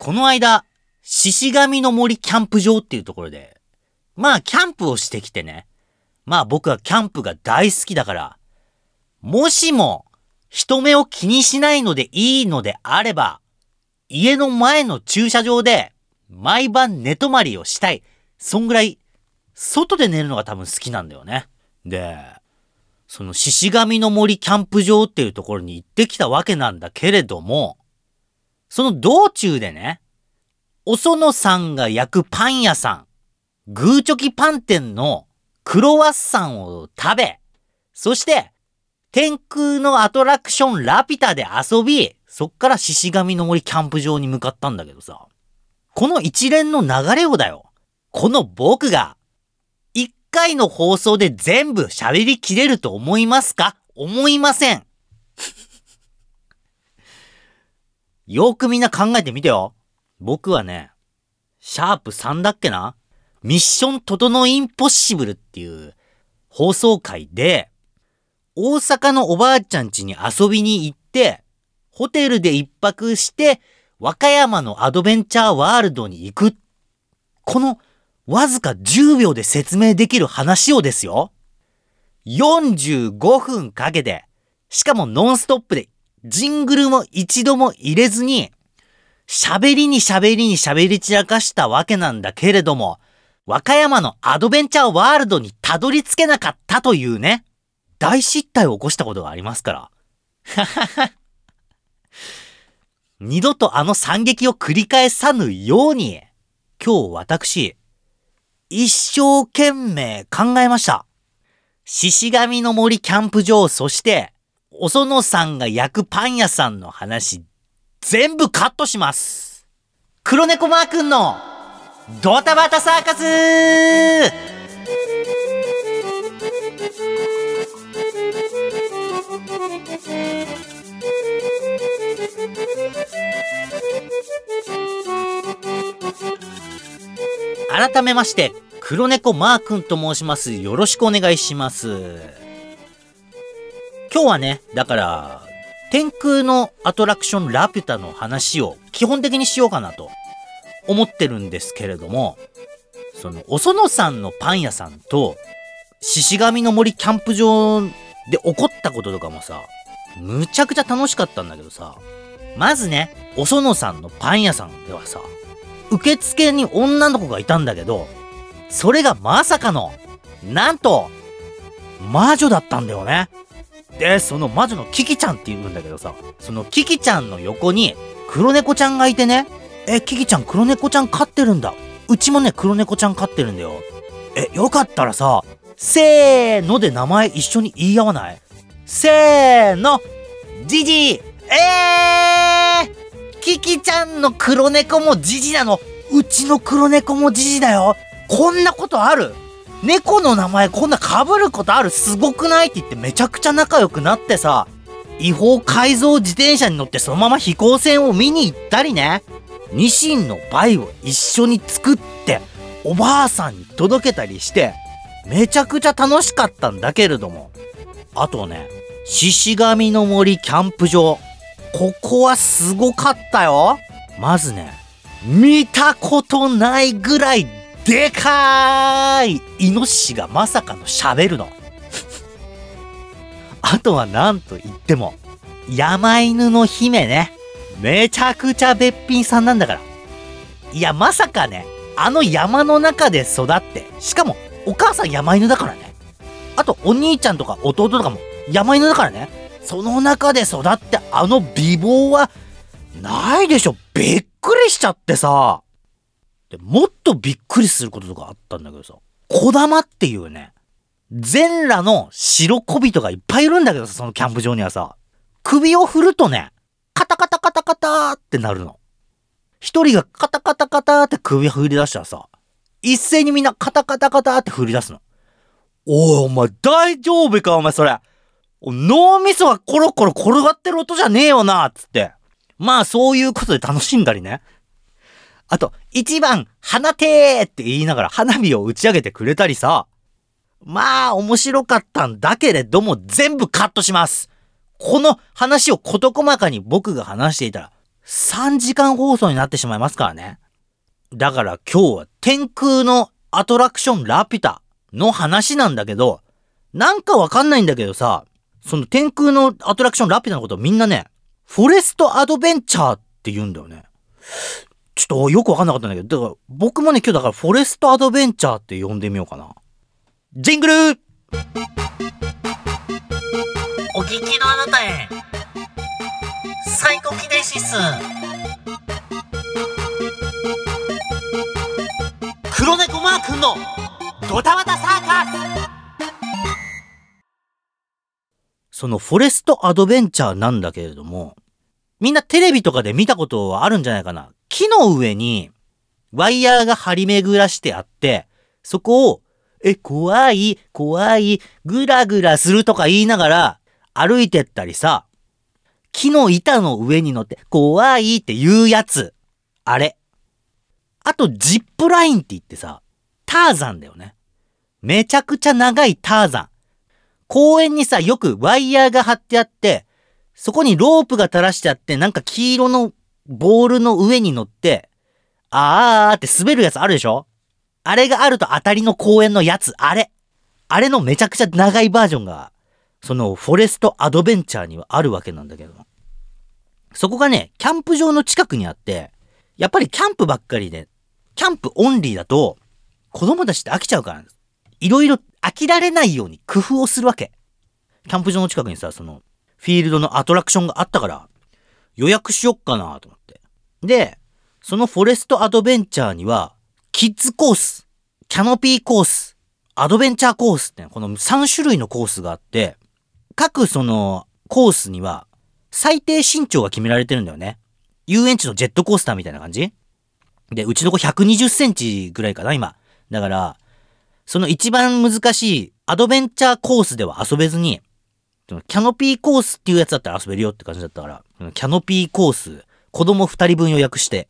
この間、獅子神の森キャンプ場っていうところで、まあキャンプをしてきてね。まあ僕はキャンプが大好きだから、もしも人目を気にしないのでいいのであれば、家の前の駐車場で毎晩寝泊まりをしたい。そんぐらい、外で寝るのが多分好きなんだよね。で、その獅子神の森キャンプ場っていうところに行ってきたわけなんだけれども、その道中でね、おそのさんが焼くパン屋さん、グーチョキパン店のクロワッサンを食べ、そして、天空のアトラクションラピュタで遊び、そっから獅子神の森キャンプ場に向かったんだけどさ、この一連の流れをだよ、この僕が、一回の放送で全部喋りきれると思いますか？思いません。よくみんな考えてみてよ。僕はね、シャープ3だっけな？ミッショントトノインポッシブルっていう放送回で、大阪のおばあちゃん家に遊びに行って、ホテルで一泊して、和歌山のアドベンチャーワールドに行く。このわずか10秒で説明できる話をですよ。45分かけて、しかもノンストップでジングルも一度も入れずに、喋りに喋りに喋り散らかしたわけなんだけれども、和歌山のアドベンチャーワールドにたどり着けなかったというね、大失態を起こしたことがありますから。二度とあの惨劇を繰り返さぬように、今日私、一生懸命考えました。獅子神の森キャンプ場、そして、おそのさんが焼くパン屋さんの話、全部カットします。黒猫マー君のドタバタサーカス改めまして、黒猫マー君と申します。よろしくお願いします。今日はね、だから、天空のアトラクションラピュタの話を基本的にしようかなと思ってるんですけれども、その、おそのさんのパン屋さんと、獅子神の森キャンプ場で起こったこととかもさ、むちゃくちゃ楽しかったんだけどさ、まずね、おそのさんのパン屋さんではさ、受付に女の子がいたんだけど、それがまさかの、なんと、魔女だったんだよね。で、その魔女のキキちゃんって言うんだけどさ、そのキキちゃんの横に黒猫ちゃんがいてね、え、キキちゃん黒猫ちゃん飼ってるんだ。うちもね、黒猫ちゃん飼ってるんだよ。え、よかったらさ、せーので名前一緒に言い合わない？せーの、ジジーえーキキちゃんの黒猫もジジなの。うちの黒猫もジジだよ。こんなことある？猫の名前こんな被ることあるすごくないって言ってめちゃくちゃ仲良くなってさ、違法改造自転車に乗ってそのまま飛行船を見に行ったりね。ニシンのバイを一緒に作っておばあさんに届けたりしてめちゃくちゃ楽しかったんだけれども。あとね獅子神の森キャンプ場。ここはすごかったよ。まずね見たことないぐらいでかいイノシシがまさかの喋るの あとは何と言っても山犬の姫ねめちゃくちゃべっぴんさんなんだから。いや、まさかね、あの山の中で育って、しかもお母さん山犬だからね。あとお兄ちゃんとか弟とかも山犬だからね。その中で育ってあの美貌はないでしょ。びっくりしちゃってさ。でもっとびっくりすることとかあったんだけどさ。小玉っていうね、全裸の白小人がいっぱいいるんだけどさ、そのキャンプ場にはさ。首を振るとね、カタカタカタカタってなるの。一人がカタカタカタって首振り出したらさ、一斉にみんなカタカタカタって振り出すの。おい、お前大丈夫かお前それ。脳みそがコロコロ転がってる音じゃねえよなつって。まあそういうことで楽しんだりね。あと、一番、花手って言いながら花火を打ち上げてくれたりさ。まあ面白かったんだけれども全部カットします。この話を事細かに僕が話していたら、3時間放送になってしまいますからね。だから今日は天空のアトラクションラピュタの話なんだけど、なんかわかんないんだけどさ、その天空のアトラクションラピュタのことみんなね、フォレストアドベンチャーって言うんだよね。ちょっとよくわかんなかったんだけど、だから僕もね今日だからフォレストアドベンチャーって呼んでみようかな。ジングルお聞きのあなたへサイコキネシス黒猫マー君のドタバタサーカスそのフォレストアドベンチャーなんだけれども、みんなテレビとかで見たことはあるんじゃないかな。木の上にワイヤーが張り巡らしてあって、そこを、え、怖い、怖い、ぐらぐらするとか言いながら歩いてったりさ、木の板の上に乗って、怖いって言うやつ。あれ。あと、ジップラインって言ってさ、ターザンだよね。めちゃくちゃ長いターザン。公園にさ、よくワイヤーが張ってあって、そこにロープが垂らしてあって、なんか黄色のボールの上に乗って、あーあって滑るやつあるでしょ？あれがあると当たりの公園のやつ、あれ。あれのめちゃくちゃ長いバージョンが、そのフォレストアドベンチャーにはあるわけなんだけど。そこがね、キャンプ場の近くにあって、やっぱりキャンプばっかりで、キャンプオンリーだと、子供たちって飽きちゃうから、いろいろ飽きられないように工夫をするわけ。キャンプ場の近くにさ、その、フィールドのアトラクションがあったから、予約しよっかなと思って。で、そのフォレストアドベンチャーには、キッズコース、キャノピーコース、アドベンチャーコースって、この3種類のコースがあって、各そのコースには最低身長が決められてるんだよね。遊園地のジェットコースターみたいな感じで、うちの子120センチぐらいかな、今。だから、その一番難しいアドベンチャーコースでは遊べずに、キャノピーコースっていうやつだったら遊べるよって感じだったから、キャノピーコース、子供2人分予約して。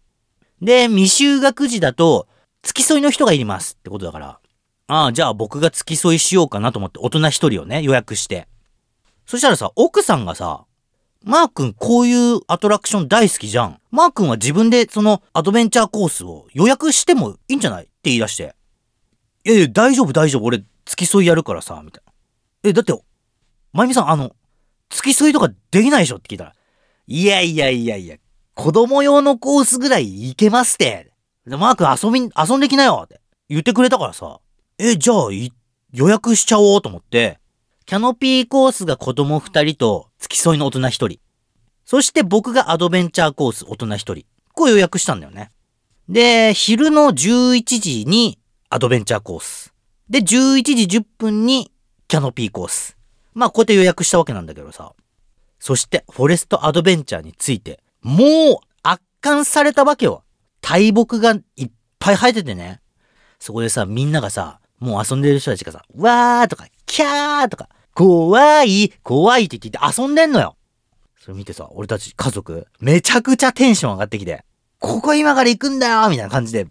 で、未就学児だと、付き添いの人がいりますってことだから、ああ、じゃあ僕が付き添いしようかなと思って大人1人をね、予約して。そしたらさ、奥さんがさ、マー君こういうアトラクション大好きじゃん。マー君は自分でそのアドベンチャーコースを予約してもいいんじゃない？って言い出して。いやいや、大丈夫大丈夫。俺付き添いやるからさ、みたいな。え、だって、まゆみさん、あの、付き添いとかできないでしょ？って聞いたら。いやいやいやいや、子供用のコースぐらい行けますって。マー君遊び、遊んできなよって言ってくれたからさ。え、じゃあ、予約しちゃおうと思って、キャノピーコースが子供2人と付き添いの大人1人。そして僕がアドベンチャーコース大人1人。こう予約したんだよね。で、昼の11時にアドベンチャーコース。で、11時10分にキャノピーコース。まあ、こうやって予約したわけなんだけどさ。そして、フォレストアドベンチャーについて、もう圧巻されたわけよ。大木がいっぱい生えててね。そこでさ、みんながさ、もう遊んでる人たちがさ、わーとか、キャーとか、怖い、怖いって言って遊んでんのよ。それ見てさ、俺たち家族、めちゃくちゃテンション上がってきて、ここ今から行くんだよみたいな感じで、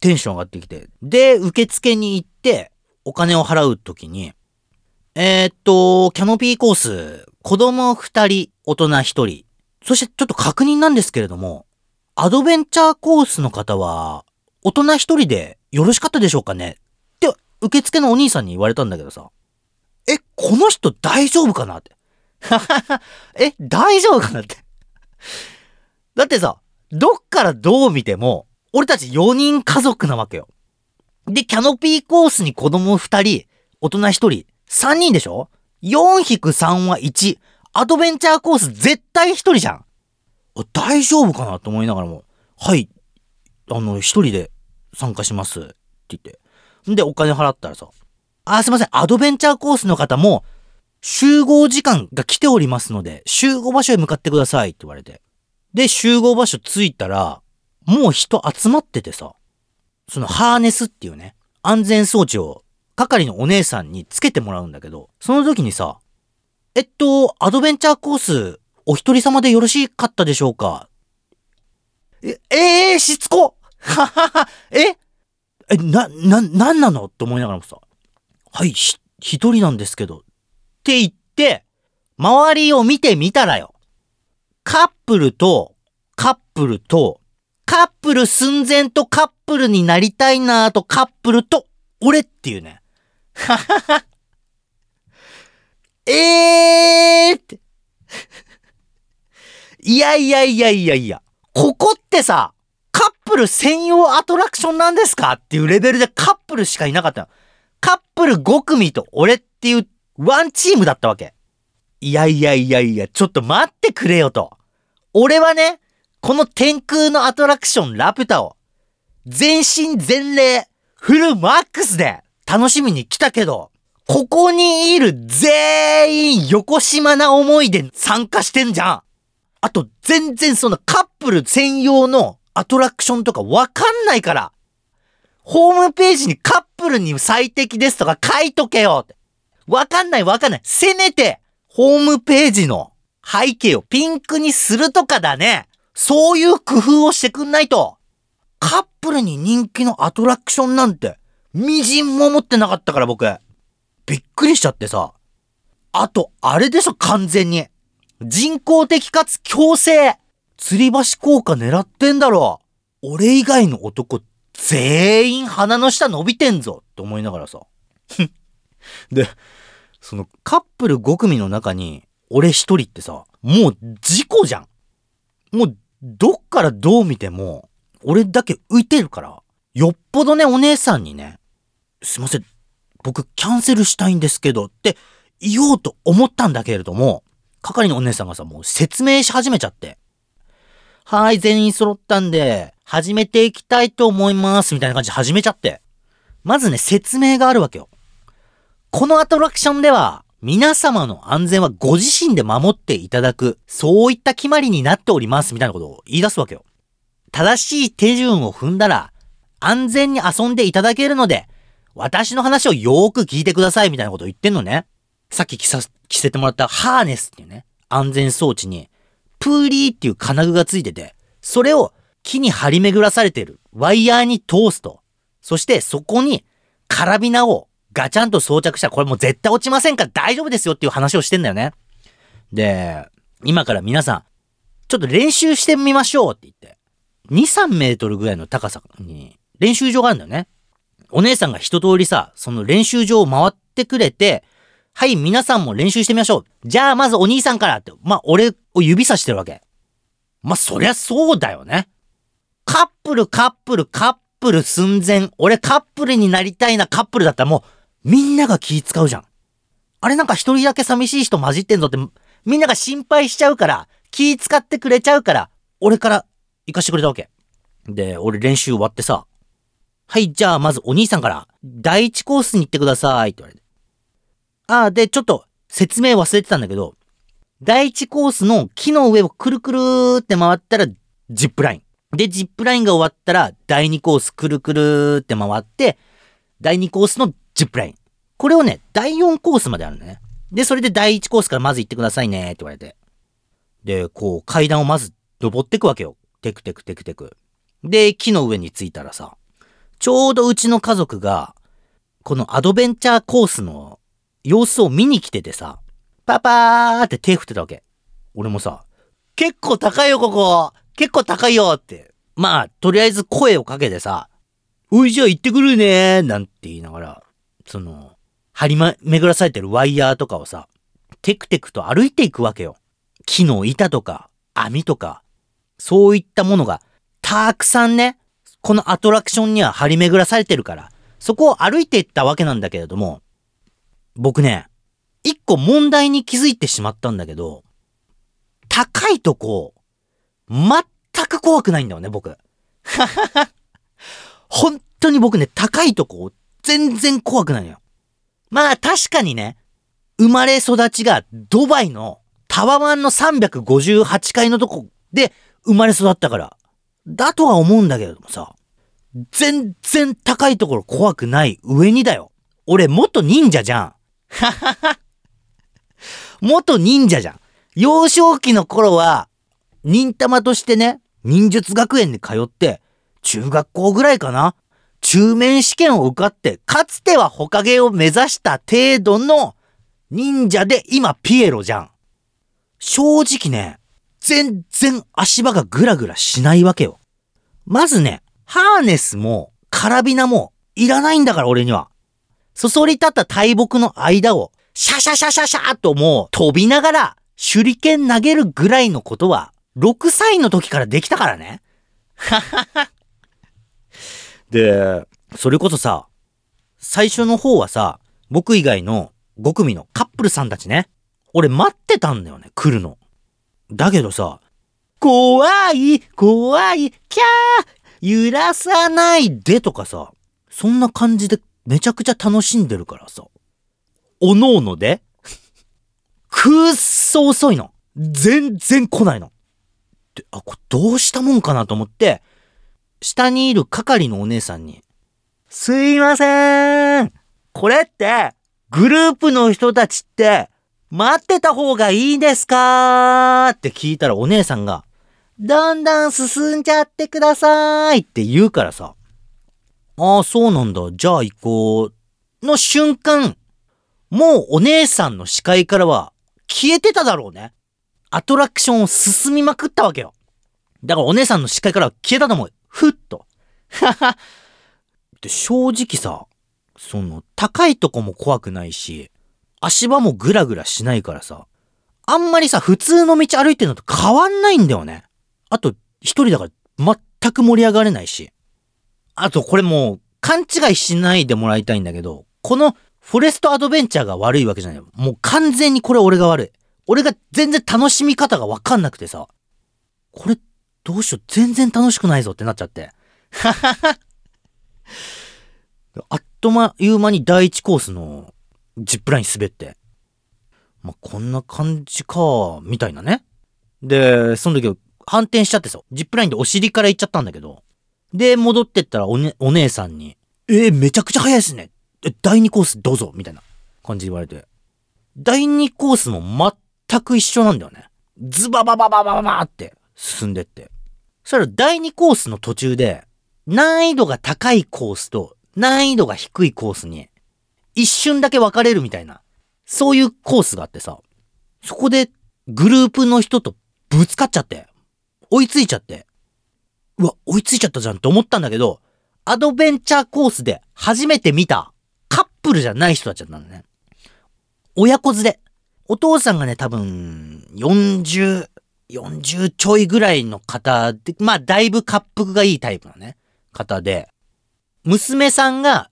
テンション上がってきて。で、受付に行って、お金を払うときに、えー、っと、キャノピーコース、子供二人、大人一人。そしてちょっと確認なんですけれども、アドベンチャーコースの方は、大人一人でよろしかったでしょうかね？って、受付のお兄さんに言われたんだけどさ。え、この人大丈夫かな？って。え、大丈夫かなって。だってさ、どっからどう見ても、俺たち4人家族なわけよ。で、キャノピーコースに子供2人、大人1人、3人でしょ ?4-3 は1。アドベンチャーコース絶対1人じゃん。大丈夫かなと思いながらも、はい、あの、1人で参加しますって言って。んで、お金払ったらさ、あ、すいません、アドベンチャーコースの方も、集合時間が来ておりますので、集合場所へ向かってくださいって言われて。で、集合場所着いたら、もう人集まっててさ、そのハーネスっていうね、安全装置を係のお姉さんにつけてもらうんだけど、その時にさ、えっと、アドベンチャーコース、お一人様でよろしかったでしょうか？え、えー、しつこははは、え？え、な、な、なんなの？って思いながらもさ、はい、ひ、一人なんですけど、って言って、周りを見てみたらよ。カップルとカップルと、カップル寸前とカップルになりたいなとカップルと俺っていうね。ははは。えーって。いやいやいやいやいや。ここってさ、カップル専用アトラクションなんですかっていうレベルでカップルしかいなかった。カップル5組と俺っていうワンチームだったわけ。いやいやいやいや、ちょっと待ってくれよと。俺はね、この天空のアトラクションラピュタを、全身全霊、フルマックスで楽しみに来たけど、ここにいる全員横島な思いで参加してんじゃん。あと全然そのカップル専用のアトラクションとかわかんないから。ホームページにカップルに最適ですとか書いとけよって。わかんないわかんない。せめて、ホームページの背景をピンクにするとかだね。そういう工夫をしてくんないと。カップルに人気のアトラクションなんて、みじんも思ってなかったから僕。びっくりしちゃってさ。あと、あれでしょ、完全に。人工的かつ強制。吊り橋効果狙ってんだろ。俺以外の男、全員鼻の下伸びてんぞって思いながらさ。で、そのカップル5組の中に、俺一人ってさ、もう事故じゃん。もう、どっからどう見ても、俺だけ浮いてるから、よっぽどね、お姉さんにね、すいません、僕キャンセルしたいんですけどって言おうと思ったんだけれども、係のお姉さんがさ、もう説明し始めちゃって。はい、全員揃ったんで、始めていきたいと思います、みたいな感じで始めちゃって。まずね、説明があるわけよ。このアトラクションでは、皆様の安全はご自身で守っていただく、そういった決まりになっております、みたいなことを言い出すわけよ。正しい手順を踏んだら、安全に遊んでいただけるので、私の話をよーく聞いてください、みたいなことを言ってんのね。さっき着さ、着せてもらったハーネスっていうね、安全装置に、プーリーっていう金具がついてて、それを木に張り巡らされてるワイヤーに通すと。そしてそこにカラビナをガチャンと装着したらこれもう絶対落ちませんから大丈夫ですよっていう話をしてんだよね。で、今から皆さん、ちょっと練習してみましょうって言って、2、3メートルぐらいの高さに練習場があるんだよね。お姉さんが一通りさ、その練習場を回ってくれて、はい、皆さんも練習してみましょう。じゃあまずお兄さんからって、まあ俺を指さしてるわけ。まあそりゃそうだよね。カップル、カップル、カップル寸前。俺カップルになりたいなカップルだったらもうみんなが気使うじゃん。あれなんか一人だけ寂しい人混じってんぞってみんなが心配しちゃうから気使ってくれちゃうから俺から行かしてくれたわけ。で、俺練習終わってさ。はい、じゃあまずお兄さんから第一コースに行ってくださいって言われて。ああ、で、ちょっと説明忘れてたんだけど、第一コースの木の上をくるくるって回ったらジップライン。で、ジップラインが終わったら第二コースくるくるって回って、第二コースのジップライン。これをね、第4コースまであるんだね。で、それで第1コースからまず行ってくださいねって言われて。で、こう階段をまず登ってくわけよ。テクテクテクテク。で、木の上に着いたらさ、ちょうどうちの家族が、このアドベンチャーコースの様子を見に来ててさ、パパーって手振ってたわけ。俺もさ、結構高いよここ結構高いよって。まあ、とりあえず声をかけてさ、おいじゃあ行ってくるねなんて言いながら、その、張りま、巡らされてるワイヤーとかをさ、テクテクと歩いていくわけよ。木の板とか、網とか、そういったものが、たくさんね、このアトラクションには張り巡らされてるから、そこを歩いていったわけなんだけれども、僕ね、一個問題に気づいてしまったんだけど、高いとこ、全く怖くないんだよね、僕。本当に僕ね、高いとこ、全然怖くないのよ。まあ確かにね、生まれ育ちがドバイのタワマンの358階のとこで生まれ育ったから、だとは思うんだけどもさ、全然高いところ怖くない上にだよ。俺元忍者じゃん。ははは。元忍者じゃん。幼少期の頃は、忍たまとしてね、忍術学園に通って、中学校ぐらいかな中面試験を受かって、かつてはホカゲを目指した程度の忍者で今ピエロじゃん。正直ね、全然足場がグラグラしないわけよ。まずね、ハーネスもカラビナもいらないんだから俺には。そそり立った大木の間をシャシャシャシャシャーともう飛びながら手裏剣投げるぐらいのことは6歳の時からできたからね。ははは。で、それこそさ、最初の方はさ、僕以外の5組のカップルさんたちね。俺待ってたんだよね、来るの。だけどさ、怖い、怖い、キャー、揺らさないでとかさ、そんな感じでめちゃくちゃ楽しんでるからさ、おのおので、くっそ遅いの。全然来ないの。で、あ、これどうしたもんかなと思って、下にいる係のお姉さんに、すいません。これって、グループの人たちって、待ってた方がいいですか？って聞いたらお姉さんが、だんだん進んじゃってくださいって言うからさ、ああ、そうなんだ。じゃあ行こう。の瞬間、もうお姉さんの視界からは消えてただろうね。アトラクションを進みまくったわけよ。だからお姉さんの視界からは消えたと思う。ふっと。は は。で、正直さ、その、高いとこも怖くないし、足場もグラグラしないからさ、あんまりさ、普通の道歩いてるのと変わんないんだよね。あと、一人だから全く盛り上がれないし。あと、これもう、勘違いしないでもらいたいんだけど、この、フォレストアドベンチャーが悪いわけじゃない。もう完全にこれ俺が悪い。俺が全然楽しみ方がわかんなくてさ、これ、どうしよう、全然楽しくないぞってなっちゃって。ははは。あっという間に第一コースのジップライン滑って。まあ、こんな感じか、みたいなね。で、その時反転しちゃってさ、ジップラインでお尻から行っちゃったんだけど。で、戻ってったらお,、ね、お姉さんに、えー、めちゃくちゃ早いですね。え、第二コースどうぞ、みたいな感じで言われて。第二コースも全く一緒なんだよね。ズバババババババって進んでって。そしたら第二コースの途中で、難易度が高いコースと難易度が低いコースに、一瞬だけ分かれるみたいな、そういうコースがあってさ、そこでグループの人とぶつかっちゃって、追いついちゃって、うわ、追いついちゃったじゃんって思ったんだけど、アドベンチャーコースで初めて見た。カップルじゃない人たちだったんだね。親子連れ。お父さんがね、多分、40、40ちょいぐらいの方で、まあ、だいぶ滑腹がいいタイプのね、方で、娘さんが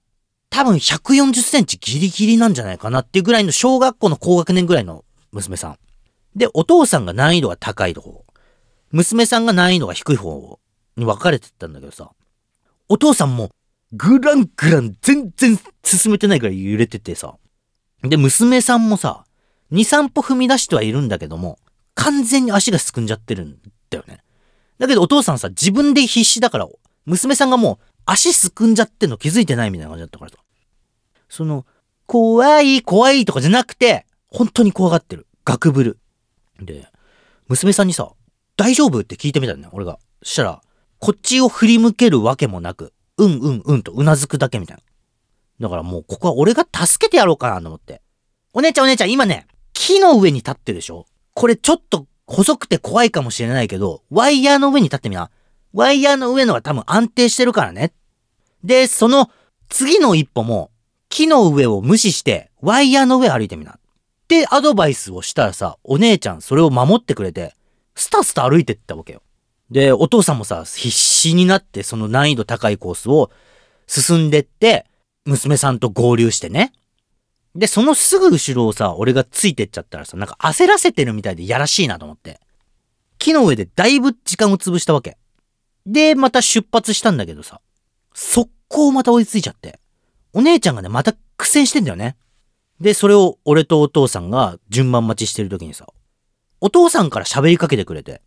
多分140センチギリギリなんじゃないかなっていうぐらいの小学校の高学年ぐらいの娘さん。で、お父さんが難易度が高い方。娘さんが難易度が低い方に分かれてたんだけどさ。お父さんもグラングラン全然進めてないからい揺れててさ。で、娘さんもさ、2、3歩踏み出してはいるんだけども、完全に足がすくんじゃってるんだよね。だけどお父さんさ、自分で必死だから、娘さんがもう足すくんじゃってんの気づいてないみたいな感じだったからさ。その、怖い、怖いとかじゃなくて、本当に怖がってる。ガクブル。で、娘さんにさ、大丈夫？って聞いてみたんだよ、俺が。そしたら、こっちを振り向けるわけもなく、うんうんうんとうなずくだけみたいな。だからもうここは俺が助けてやろうかなと思って。お姉ちゃんお姉ちゃん今ね、木の上に立ってるでしょ？これちょっと細くて怖いかもしれないけど、ワイヤーの上に立ってみな。ワイヤーの上のが多分安定してるからね。で、その次の一歩も木の上を無視してワイヤーの上歩いてみな。ってアドバイスをしたらさ、お姉ちゃんそれを守ってくれて、スタスタ歩いてったわけよ。で、お父さんもさ、必死になってその難易度高いコースを進んでって、娘さんと合流してね。で、そのすぐ後ろをさ、俺がついてっちゃったらさ、なんか焦らせてるみたいでやらしいなと思って。木の上でだいぶ時間を潰したわけ。で、また出発したんだけどさ、速攻また追いついちゃって。お姉ちゃんがね、また苦戦してんだよね。で、それを俺とお父さんが順番待ちしてる時にさ、お父さんから喋りかけてくれて、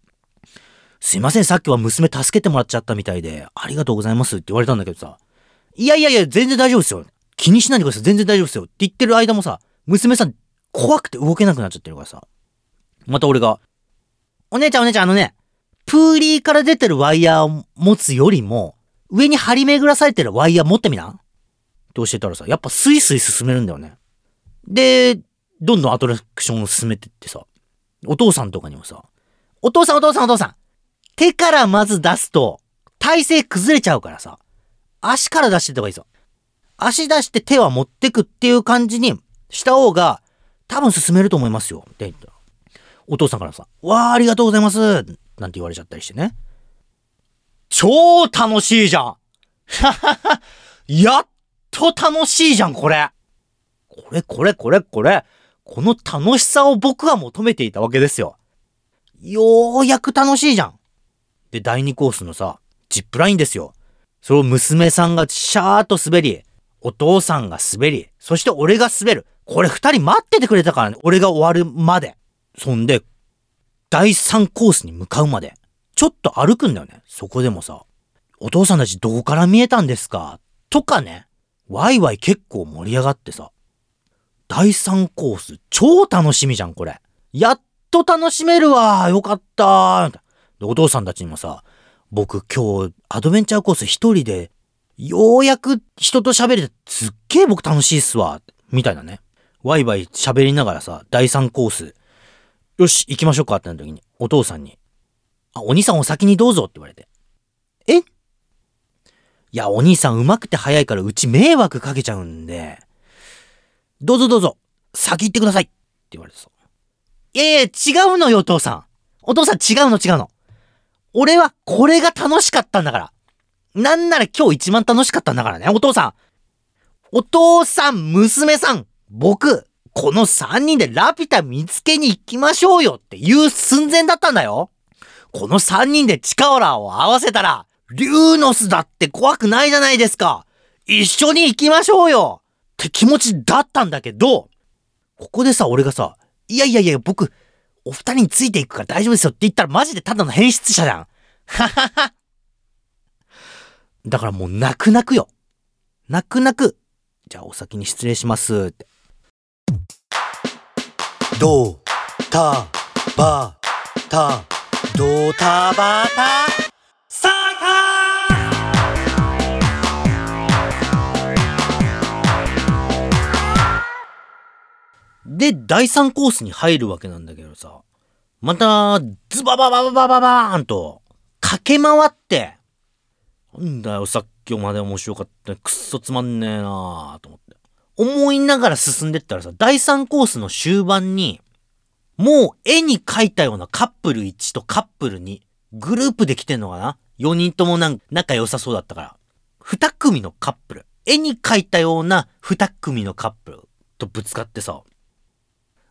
すいません、さっきは娘助けてもらっちゃったみたいで、ありがとうございますって言われたんだけどさ、いやいやいや、全然大丈夫ですよ。気にしないでください。全然大丈夫ですよ。って言ってる間もさ、娘さん怖くて動けなくなっちゃってるからさ。また俺が、お姉ちゃんお姉ちゃんあのね、プーリーから出てるワイヤーを持つよりも、上に張り巡らされてるワイヤー持ってみなって教えたらさ、やっぱスイスイ進めるんだよね。で、どんどんアトラクションを進めてってさ、お父さんとかにもさ、お父さんお父さんお父さん。手からまず出すと、体勢崩れちゃうからさ。足から出してた方がいいぞ。足出して手は持ってくっていう感じにした方が、多分進めると思いますよ。って言ったら。お父さんからさ、わーありがとうございますなんて言われちゃったりしてね。超楽しいじゃん やっと楽しいじゃん、これこれこれこれこれ。この楽しさを僕は求めていたわけですよ。ようやく楽しいじゃん。で、第2コースのさ、ジップラインですよ。それを娘さんがシャーっと滑り、お父さんが滑り、そして俺が滑る。これ二人待っててくれたからね。俺が終わるまで。そんで、第3コースに向かうまで。ちょっと歩くんだよね。そこでもさ、お父さんたちどこから見えたんですか？とかね。ワイワイ結構盛り上がってさ。第3コース、超楽しみじゃん、これ。やっと楽しめるわよかったで、お父さんたちにもさ、僕今日アドベンチャーコース一人で、ようやく人と喋れてすっげえ僕楽しいっすわ。みたいなね。ワイワイ喋りながらさ、第3コース、よし、行きましょうかってなった時に、お父さんに、あ、お兄さんお先にどうぞって言われて。え？いや、お兄さん上手くて早いからうち迷惑かけちゃうんで、どうぞどうぞ、先行ってくださいって言われてさ。いやいや、違うのよ、お父さん。お父さん違うの違うの。俺はこれが楽しかったんだから。なんなら今日一番楽しかったんだからね、お父さん。お父さん、娘さん、僕、この三人でラピュタ見つけに行きましょうよっていう寸前だったんだよ。この三人で力を合わせたら、リューノスだって怖くないじゃないですか。一緒に行きましょうよって気持ちだったんだけど、ここでさ、俺がさ、いやいやいや、僕、お二人についていくから大丈夫ですよって言ったらマジでただの変質者じゃん。ははは。だからもう泣く泣くよ。泣く泣く。じゃあお先に失礼しますって。ドタバタドタバタサーカで、第3コースに入るわけなんだけどさ、また、ズバババババババーンと、駆け回って、なんだよ、さっきまで面白かった。くっそつまんねえなーと思って。思いながら進んでったらさ、第3コースの終盤に、もう絵に描いたようなカップル1とカップル2、グループで来てんのかな？?4 人ともなんか仲良さそうだったから。2組のカップル。絵に描いたような2組のカップルとぶつかってさ。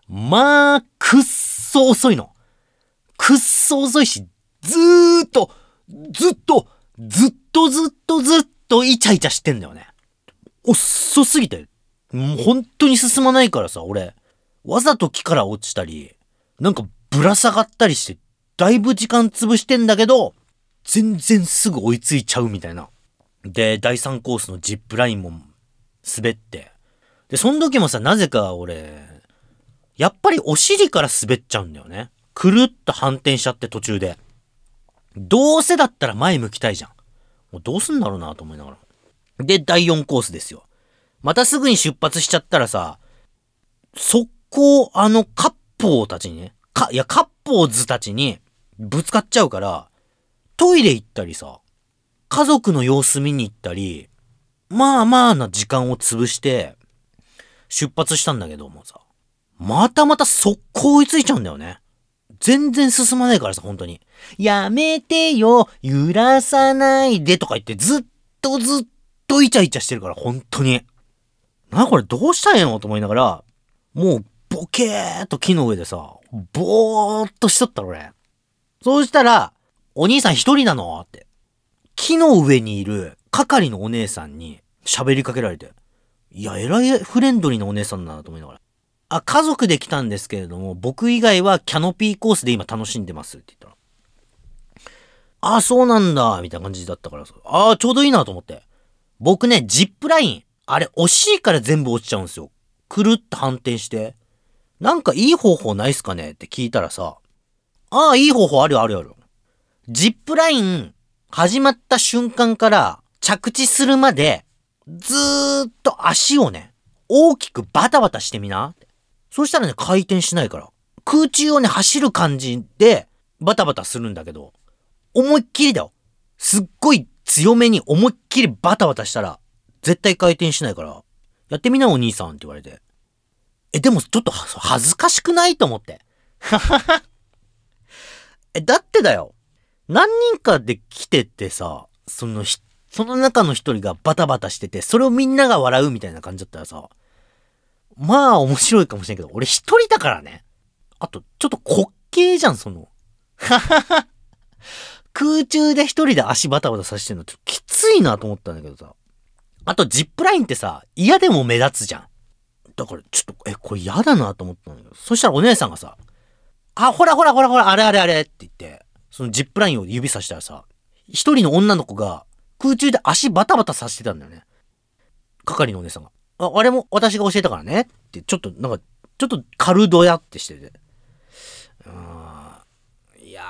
まあ、くっそ遅いの。くっそ遅いし、ずーっと、ずっと、ずっとずっとずっとイチャイチャしてんだよね。遅すぎて。もう本当に進まないからさ、俺。わざと木から落ちたり、なんかぶら下がったりして、だいぶ時間潰してんだけど、全然すぐ追いついちゃうみたいな。で、第3コースのジップラインも滑って。で、その時もさ、なぜか俺、やっぱりお尻から滑っちゃうんだよね。くるっと反転しちゃって途中で。どうせだったら前向きたいじゃん。もうどうすんだろうなと思いながら。で、第4コースですよ。またすぐに出発しちゃったらさ、速攻あのカッポーたちにね、か、いや、カッポーズたちにぶつかっちゃうから、トイレ行ったりさ、家族の様子見に行ったり、まあまあな時間を潰して、出発したんだけどもさ、またまた速攻追いついちゃうんだよね。全然進まないからさ、本当に。やめてよ、揺らさないでとか言ってずっとずっとイチャイチャしてるから、本当に。な、これどうしたんやろと思いながら、もうボケーっと木の上でさ、ぼーっとしとったろ、俺。そうしたら、お兄さん一人なの？って。木の上にいる係のお姉さんに喋りかけられて。いや、えらいフレンドリーなお姉さんだなと思いながら。あ、家族で来たんですけれども、僕以外はキャノピーコースで今楽しんでますって言ったら。あ、そうなんだ、みたいな感じだったからさ。あ、ちょうどいいなと思って。僕ね、ジップライン、あれ惜しいから全部落ちちゃうんですよ。くるっと反転して。なんかいい方法ないっすかね？って聞いたらさ。ああ、いい方法あるよあるある。ジップライン、始まった瞬間から着地するまで、ずーっと足をね、大きくバタバタしてみな。そしたらね、回転しないから。空中をね、走る感じで、バタバタするんだけど、思いっきりだよ。すっごい強めに思いっきりバタバタしたら、絶対回転しないから、やってみなお兄さんって言われて。え、でもちょっと恥ずかしくない？と思って。え、だってだよ。何人かで来ててさ、そのひ、その中の一人がバタバタしてて、それをみんなが笑うみたいな感じだったらさ、まあ面白いかもしれんけど、俺一人だからね。あと、ちょっと滑稽じゃん、その。ははは。空中で一人で足バタバタさせてんのちょっときついなと思ったんだけどさ。あと、ジップラインってさ、嫌でも目立つじゃん。だから、ちょっと、え、これ嫌だなと思ったんだけど。そしたらお姉さんがさ、あ、ほらほらほらほら、あれあれあれって言って、そのジップラインを指さしたらさ、一人の女の子が空中で足バタバタさせてたんだよね。係のお姉さんが。あ、あれも私が教えたからねって、ちょっと、なんか、ちょっと軽どやってしてて。うん。いや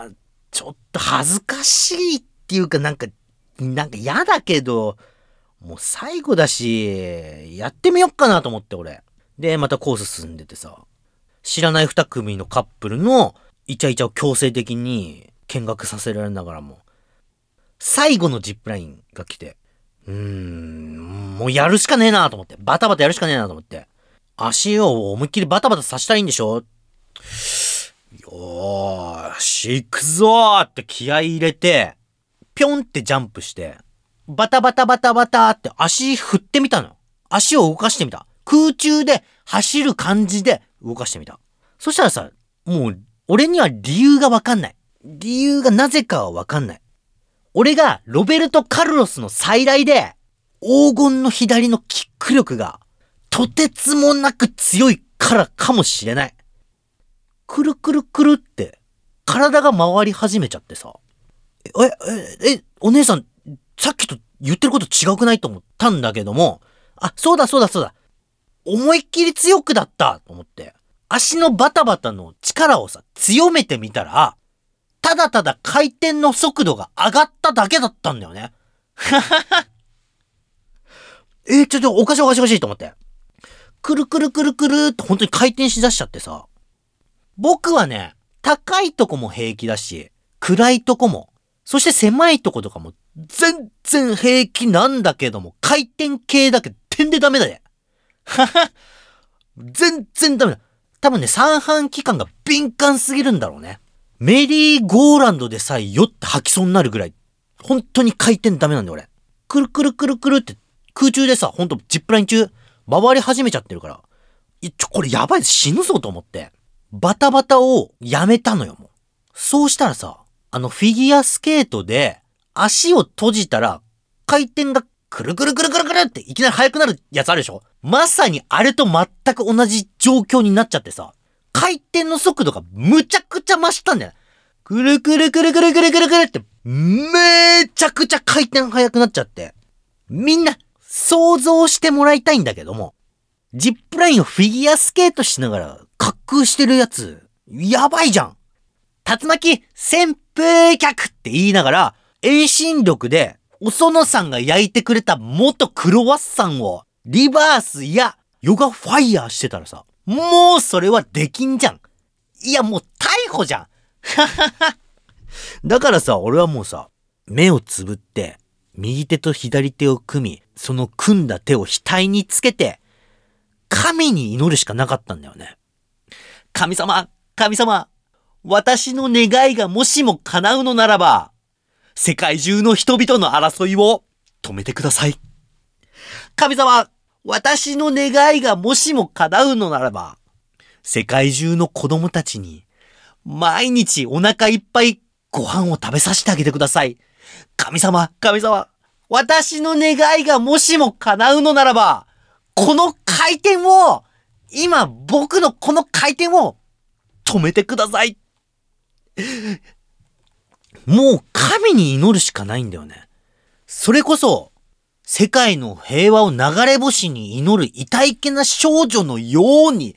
ー、ちょっと恥ずかしいっていうか、なんか、なんか嫌だけど、もう最後だし、やってみよっかなと思って俺。で、またコース進んでてさ、知らない二組のカップルのイチャイチャを強制的に見学させられながらも、最後のジップラインが来て、うーん、もうやるしかねえなと思って、バタバタやるしかねえなと思って、足を思いっきりバタバタさせたらいいんでしょ？よーし、行くぞーって気合入れて、ぴょんってジャンプして、バタバタバタバタって足振ってみたの。足を動かしてみた。空中で走る感じで動かしてみた。そしたらさ、もう、俺には理由がわかんない。理由がなぜかはわかんない。俺がロベルト・カルロスの再来で、黄金の左のキック力が、とてつもなく強いからかもしれない。くるくるくるって、体が回り始めちゃってさ。え、え、え、お姉さん、さっきと言ってること違くない？と思ったんだけども、あ、そうだそうだそうだ。思いっきり強くだったと思って、足のバタバタの力をさ、強めてみたら、ただただ回転の速度が上がっただけだったんだよね。え、ちょっとおかしいおかしいおかしいと思って。くるくるくるくるって本当に回転しだしちゃってさ。僕はね、高いとこも平気だし、暗いとこも、そして狭いとことかも全然平気なんだけども、回転系だけ点でダメだね。はは。全然ダメだ。多分ね、三半規管が敏感すぎるんだろうね。メリーゴーランドでさえ酔って吐きそうになるぐらい、本当に回転ダメなんだよ俺。くるくるくるくるって空中でさ、ほんとジップライン中、回り始めちゃってるから、いちょ、これやばい死ぬぞと思って、バタバタをやめたのよ、もう。そうしたらさ、あのフィギュアスケートで足を閉じたら回転がくるくるくるくるくるっていきなり速くなるやつあるでしょ？まさにあれと全く同じ状況になっちゃってさ、回転の速度がむちゃくちゃ増したんだよ。くるくるくるくるくるくるくるって、めちゃくちゃ回転速くなっちゃって。みんな、想像してもらいたいんだけども、ジップラインをフィギュアスケートしながら滑空してるやつ、やばいじゃん竜巻旋風脚って言いながら、遠心力で、おそのさんが焼いてくれた元クロワッサンを、リバースやヨガファイヤーしてたらさ、もうそれはできんじゃん。いや、もう逮捕じゃん。だからさ、俺はもうさ、目をつぶって、右手と左手を組み、その組んだ手を額につけて、神に祈るしかなかったんだよね。神様、神様、私の願いがもしも叶うのならば、世界中の人々の争いを止めてください。神様、私の願いがもしも叶うのならば、世界中の子供たちに、毎日お腹いっぱいご飯を食べさせてあげてください。神様、神様、私の願いがもしも叶うのならば、この回転を、今僕のこの回転を止めてください。もう神に祈るしかないんだよね。それこそ、世界の平和を流れ星に祈る痛いけな少女のように、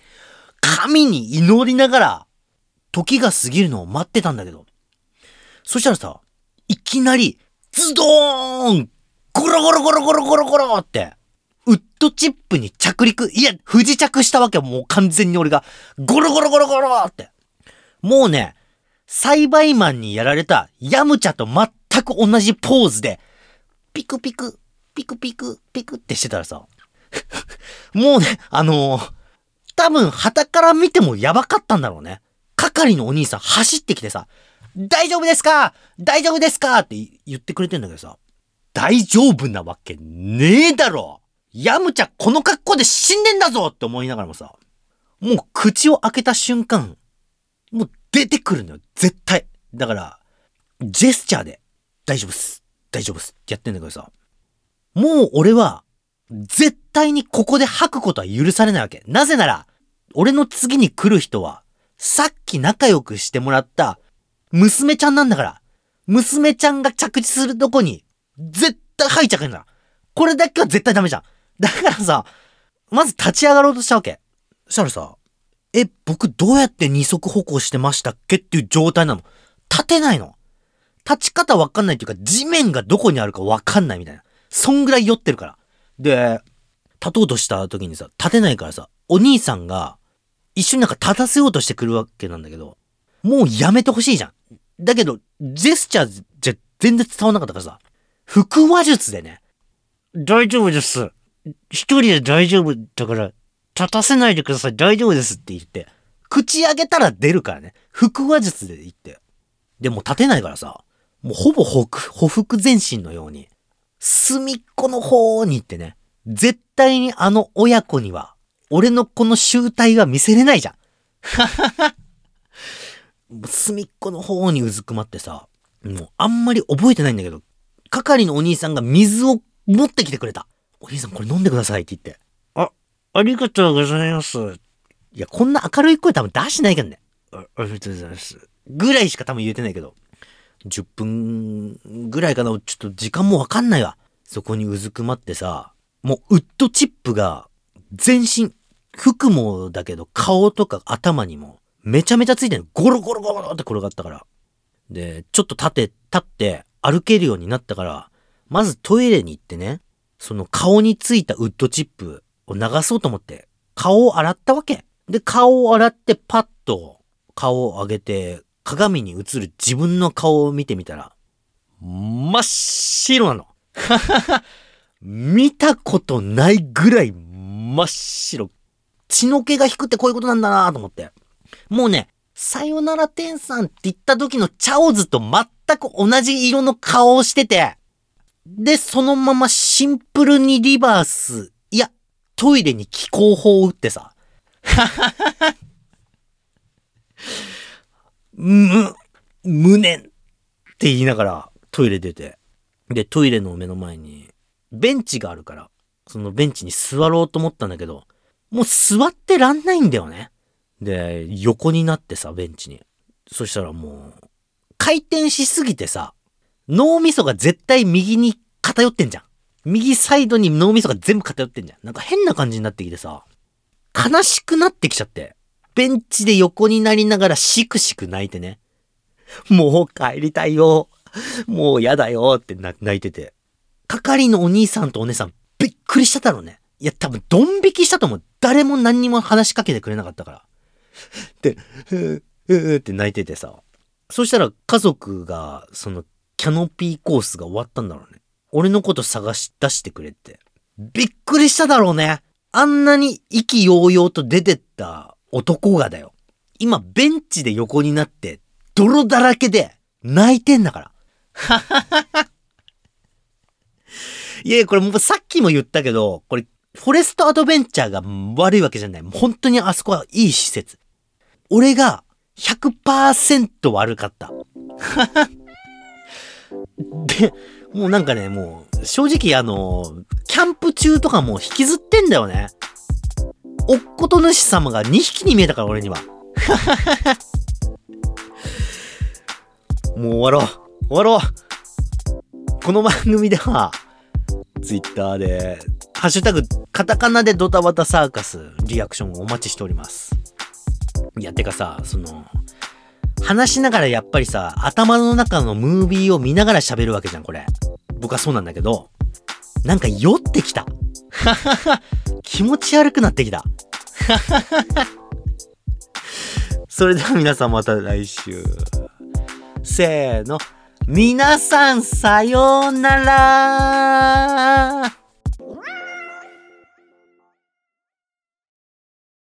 神に祈りながら、時が過ぎるのを待ってたんだけど。そしたらさ、いきなり、ズドーンゴロゴロゴロゴロゴロゴロって、ウッドチップに着陸、いや、不時着したわけよ、もう完全に俺が。ゴロゴロゴロゴロって。もうね、栽培マンにやられたヤムチャと全く同じポーズで、ピクピク、ピクピク、ピクってしてたらさ、もうね、あのー多分、旗から見てもやばかったんだろうね。係のお兄さん走ってきてさ、大丈夫ですか？大丈夫ですか？って言ってくれてんだけどさ、大丈夫なわけねえだろ！ヤムチャこの格好で死んでんだぞ！って思いながらもさ、もう口を開けた瞬間、もう出てくるのよ、絶対。だから、ジェスチャーで、大丈夫っす、大丈夫っす。ってやってんだけどさ、もう俺は、絶対にここで吐くことは許されないわけ。なぜなら、俺の次に来る人は、さっき仲良くしてもらった、娘ちゃんなんだから、娘ちゃんが着地するとこに、絶対吐いちゃうから。これだけは絶対ダメじゃん。だからさ、まず立ち上がろうとしたわけ。そしたらさ、え、僕どうやって二足歩行してましたっけっていう状態なの。立てないの。立ち方わかんないっていうか、地面がどこにあるかわかんないみたいな。そんぐらい酔ってるから。で、立とうとした時にさ、立てないからさ、お兄さんが、一緒になんか立たせようとしてくるわけなんだけど、もうやめてほしいじゃん。だけど、ジェスチャーじゃ全然伝わんなかったからさ、腹話術でね、大丈夫です。一人で大丈夫だから、立たせないでください。大丈夫ですって言って、口開けたら出るからね。腹話術で言って。でも立てないからさ、もうほぼほく、ほふく前進のように、隅っこの方に行ってね、絶対にあの親子には、俺のこの集体は見せれないじゃん。隅っこの方にうずくまってさ、もうあんまり覚えてないんだけど、係のお兄さんが水を持ってきてくれた。お兄さんこれ飲んでくださいって言って。あ、ありがとうございます。いや、こんな明るい声多分出してないからね。あありがとうございます。ぐらいしか多分言えてないけど。10分ぐらいかな。ちょっと時間もわかんないわ。そこにうずくまってさ、もうウッドチップが全身、服もだけど顔とか頭にもめちゃめちゃついてる。ゴロゴロゴロって転がったから。で、ちょっと立て、立って歩けるようになったから、まずトイレに行ってね、その顔についたウッドチップを流そうと思って、顔を洗ったわけ。で、顔を洗ってパッと顔を上げて、鏡に映る自分の顔を見てみたら、真っ白なの。見たことないぐらい真っ白。血の気が引くってこういうことなんだなと思って。もうね、さよなら天さんって言った時のチャオズと全く同じ色の顔をしてて、で、そのままシンプルにリバース、いや、トイレに気候法を打ってさ、はははむ、無念って言いながらトイレ出て、で、トイレの目の前にベンチがあるから、そのベンチに座ろうと思ったんだけど、もう座ってらんないんだよね。で、横になってさ、ベンチに。そしたらもう、回転しすぎてさ、脳みそが絶対右に偏ってんじゃん。右サイドに脳みそが全部偏ってんじゃん。なんか変な感じになってきてさ、悲しくなってきちゃって。ベンチで横になりながらしくしく泣いてね。もう帰りたいよ。もうやだよって泣いてて。係のお兄さんとお姉さんびっくりしただろうね。いや多分ドン引きしたと思う。誰も何にも話しかけてくれなかったから。で、ふーふーって泣いててさ。そしたら家族が、その、キャノピーコースが終わったんだろうね。俺のこと探し出してくれって。びっくりしただろうね。あんなに意気揚々と出てった男がだよ。今ベンチで横になって、泥だらけで泣いてんだから。いやいや、これもうさっきも言ったけど、これ、フォレストアドベンチャーが悪いわけじゃない。本当にあそこはいい施設。俺が100%悪かった。で、もうなんかね、もう、正直あの、キャンプ中とかも引きずってんだよね。おっこと主様が2匹に見えたから、俺には。もう終わろう。終わろう。この番組では、ツイッターで、ハッシュタグ、カタカナでドタバタサーカス、リアクションをお待ちしております。いや、てかさ、その、話しながらやっぱりさ、頭の中のムービーを見ながら喋るわけじゃん、これ。僕はそうなんだけど、なんか酔ってきた。気持ち悪くなってきた。それでは皆さんまた来週。せーの皆さんさようなら